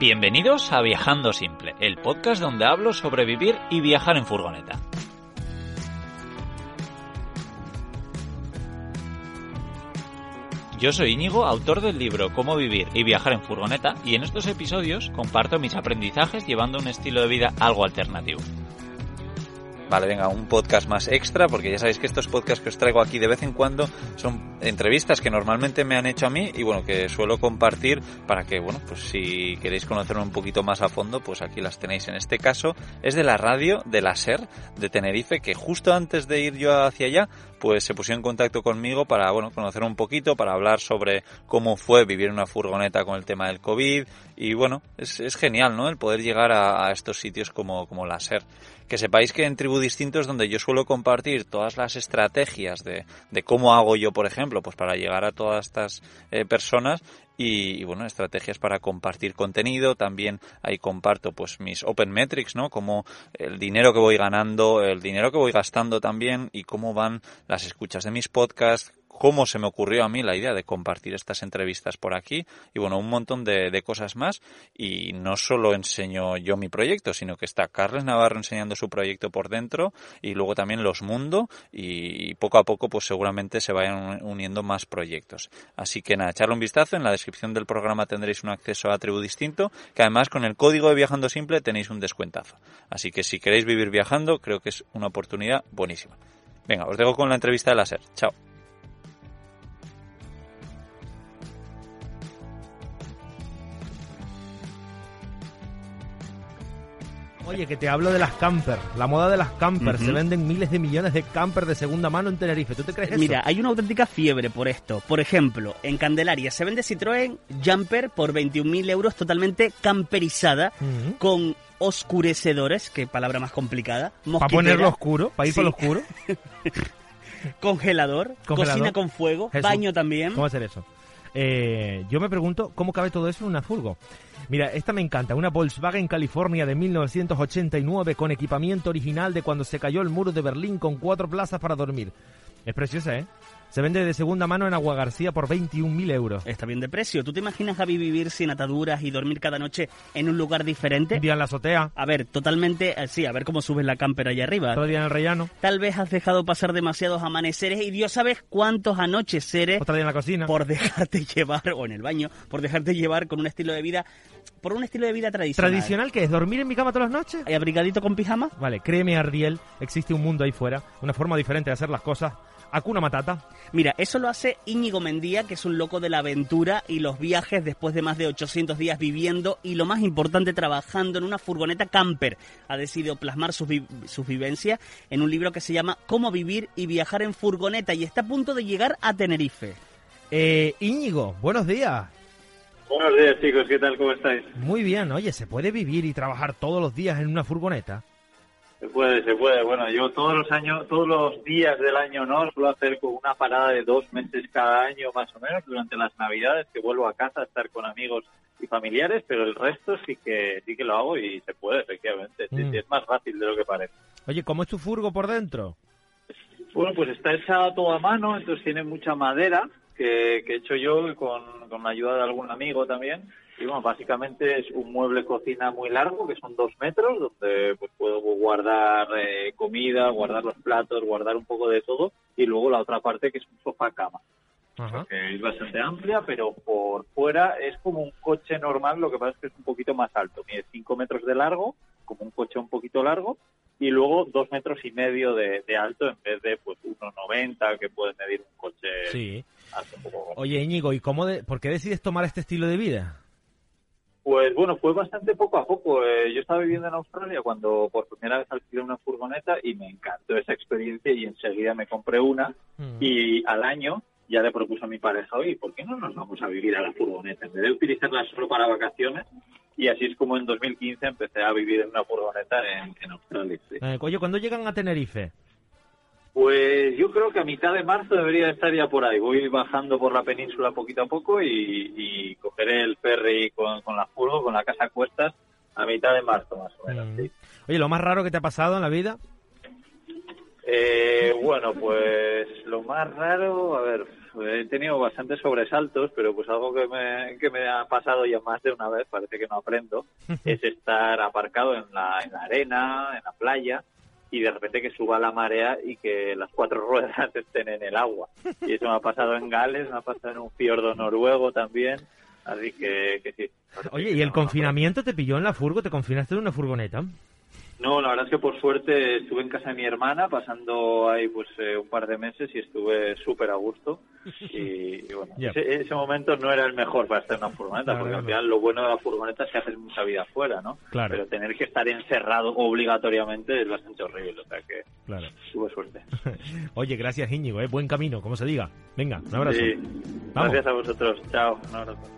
Bienvenidos a Viajando Simple, el podcast donde hablo sobre vivir y viajar en furgoneta. Yo soy Íñigo, autor del libro Cómo vivir y viajar en furgoneta, y en estos episodios comparto mis aprendizajes llevando un estilo de vida algo alternativo. Vale, venga, un podcast más extra, porque ya sabéis que estos podcasts que os traigo aquí de vez en cuando son entrevistas que normalmente me han hecho a mí y bueno, que suelo compartir para que, bueno, pues si queréis conocerme un poquito más a fondo, pues aquí las tenéis. En este caso es de la radio de la SER de Tenerife, que justo antes de ir yo hacia allá, pues se pusieron en contacto conmigo para, bueno, conocer un poquito, para hablar sobre cómo fue vivir en una furgoneta con el tema del COVID y bueno, es, es genial, ¿no? El poder llegar a, estos sitios como, como la SER que sepáis que en Tribu Distintos donde yo suelo compartir todas las estrategias de, de cómo hago yo, por ejemplo, pues para llegar a todas estas eh, personas y, y, bueno, estrategias para compartir contenido. También ahí comparto pues mis open metrics, ¿no? Como el dinero que voy ganando, el dinero que voy gastando también y cómo van las escuchas de mis podcasts, cómo se me ocurrió a mí la idea de compartir estas entrevistas por aquí y bueno, un montón de, cosas más y no solo enseño yo mi proyecto, sino que está Carles Navarro enseñando su proyecto por dentro y luego también Los Mundo y poco a poco pues seguramente se vayan uniendo más proyectos. Así que nada, echarle un vistazo, en la descripción del programa tendréis un acceso a Tribu Distinto, que además con el código de Viajando Simple tenéis un descuentazo. Así que si queréis vivir viajando, creo que es una oportunidad buenísima. Venga, os dejo con la entrevista de la SER. Chao. Oye, que te hablo de las camper, la moda de las camper. Se venden miles de millones de camper de segunda mano en Tenerife. ¿Tú te crees eso? Mira, hay una auténtica fiebre por esto. Por ejemplo, en Candelaria se vende Citroën Jumper por 21.000 euros totalmente camperizada con oscurecedores, qué palabra más complicada, Para ponerlo oscuro, para ir Sí. por lo oscuro. congelador, Congelador. cocina con fuego, Jesús. baño también. ¿Cómo ser eso? Eh, yo me pregunto cómo cabe todo eso en una furgo. Mira, esta me encanta, una Volkswagen California de 1989 con equipamiento original de cuando se cayó el muro de Berlín con cuatro plazas para dormir. Es preciosa, ¿eh? Se vende de segunda mano en Agua García por 21.000 euros. Está bien de precio. ¿Tú te imaginas, Javi, vivir sin ataduras y dormir cada noche en un lugar diferente? Un día en la azotea, A ver, totalmente, eh, sí, a ver cómo subes la camper allá arriba. otro día en el rellano, Tal vez has dejado pasar demasiados amaneceres y Dios sabes cuántos anocheceres otro día en la cocina. por dejarte llevar, o en el baño, por dejarte llevar con un estilo de vida, por un estilo de vida tradicional. ¿Tradicional que es? ¿Dormir en mi cama todas las noches? ¿Y abrigadito con pijama? Vale, créeme, Arriel, existe un mundo ahí fuera, una forma diferente de hacer las cosas. Hakuna Matata. Mira, eso lo hace Íñigo Mendía, que es un loco de la aventura y los viajes después de más de 800 días viviendo y lo más importante, trabajando en una furgoneta camper. Ha decidido plasmar sus, vi- sus vivencias en un libro que se llama Cómo vivir y viajar en furgoneta y está a punto de llegar a Tenerife. Eh, Íñigo, buenos días. Buenos días chicos, ¿qué tal? ¿Cómo estáis? Muy bien, oye, ¿se puede vivir y trabajar todos los días en una furgoneta? Se puede, se puede. Bueno, yo todos los años, todos los días del año no, suelo hacer con una parada de dos meses cada año más o menos durante las navidades que vuelvo a casa a estar con amigos y familiares, pero el resto sí que sí que lo hago y se puede efectivamente. Sí, Mm. sí, es más fácil de lo que parece. Oye, ¿cómo es tu furgo por dentro? Bueno, pues está hecha todo a mano, entonces tiene mucha madera que, que he hecho yo con, con la ayuda de algún amigo también. Y bueno, básicamente es un mueble cocina muy largo, que son dos metros, donde pues puedo guardar eh, comida, guardar los platos, guardar un poco de todo. Y luego la otra parte que es un sofá cama, Ajá. que es bastante amplia, pero por fuera es como un coche normal, lo que pasa es que es un poquito más alto. Mide 5 metros de largo, como un coche un poquito largo, y luego dos metros y medio de, de alto en vez de pues 1,90 que puede medir un coche Sí. alto un poco. Oye, Íñigo, ¿y cómo de, por qué decides tomar este estilo de vida? Pues bueno, fue bastante poco a poco. Eh, yo estaba viviendo en Australia cuando por primera vez alquilé una furgoneta y me encantó esa experiencia y enseguida me compré una Mm. y al año ya le propuse a mi pareja, oye, ¿por qué no nos vamos a vivir a la furgoneta? En vez de utilizarla solo para vacaciones, y así es como en 2015 empecé a vivir en una furgoneta en, en Australia. sí. Eh, oye, ¿cuándo llegan a Tenerife? Pues yo creo que a mitad de marzo debería estar ya por ahí. Voy bajando por la península poquito a poco y, y cogeré el ferry con, con la furgo, con la casa a cuestas, a mitad de marzo más o menos. Mm. sí. Oye, ¿lo más raro que te ha pasado en la vida? Eh, bueno, pues lo más raro, a ver, he tenido bastantes sobresaltos, pero pues algo que me, que me ha pasado ya más de una vez, parece que no aprendo, es estar aparcado en la, en la arena, en la playa, y de repente que suba la marea y que las cuatro ruedas estén en el agua. Y eso me ha pasado en Gales, me ha pasado en un fiordo noruego también, así que, que sí. Oye, ¿y el no, no confinamiento te pilló en la furgo? ¿Te confinaste en una furgoneta? No, la verdad es que por suerte estuve en casa de mi hermana pasando ahí pues eh, un par de meses y estuve súper a gusto y, y bueno, ese, ese momento no era el mejor para estar en una furgoneta porque al final lo bueno de la furgoneta es que haces mucha vida afuera, ¿no? Claro. Pero tener que estar encerrado obligatoriamente es bastante horrible, o sea que Claro. tuve suerte. Oye, gracias Íñigo, ¿eh? buen camino, como se diga. Venga, un abrazo. Sí. Gracias a vosotros, chao, un abrazo.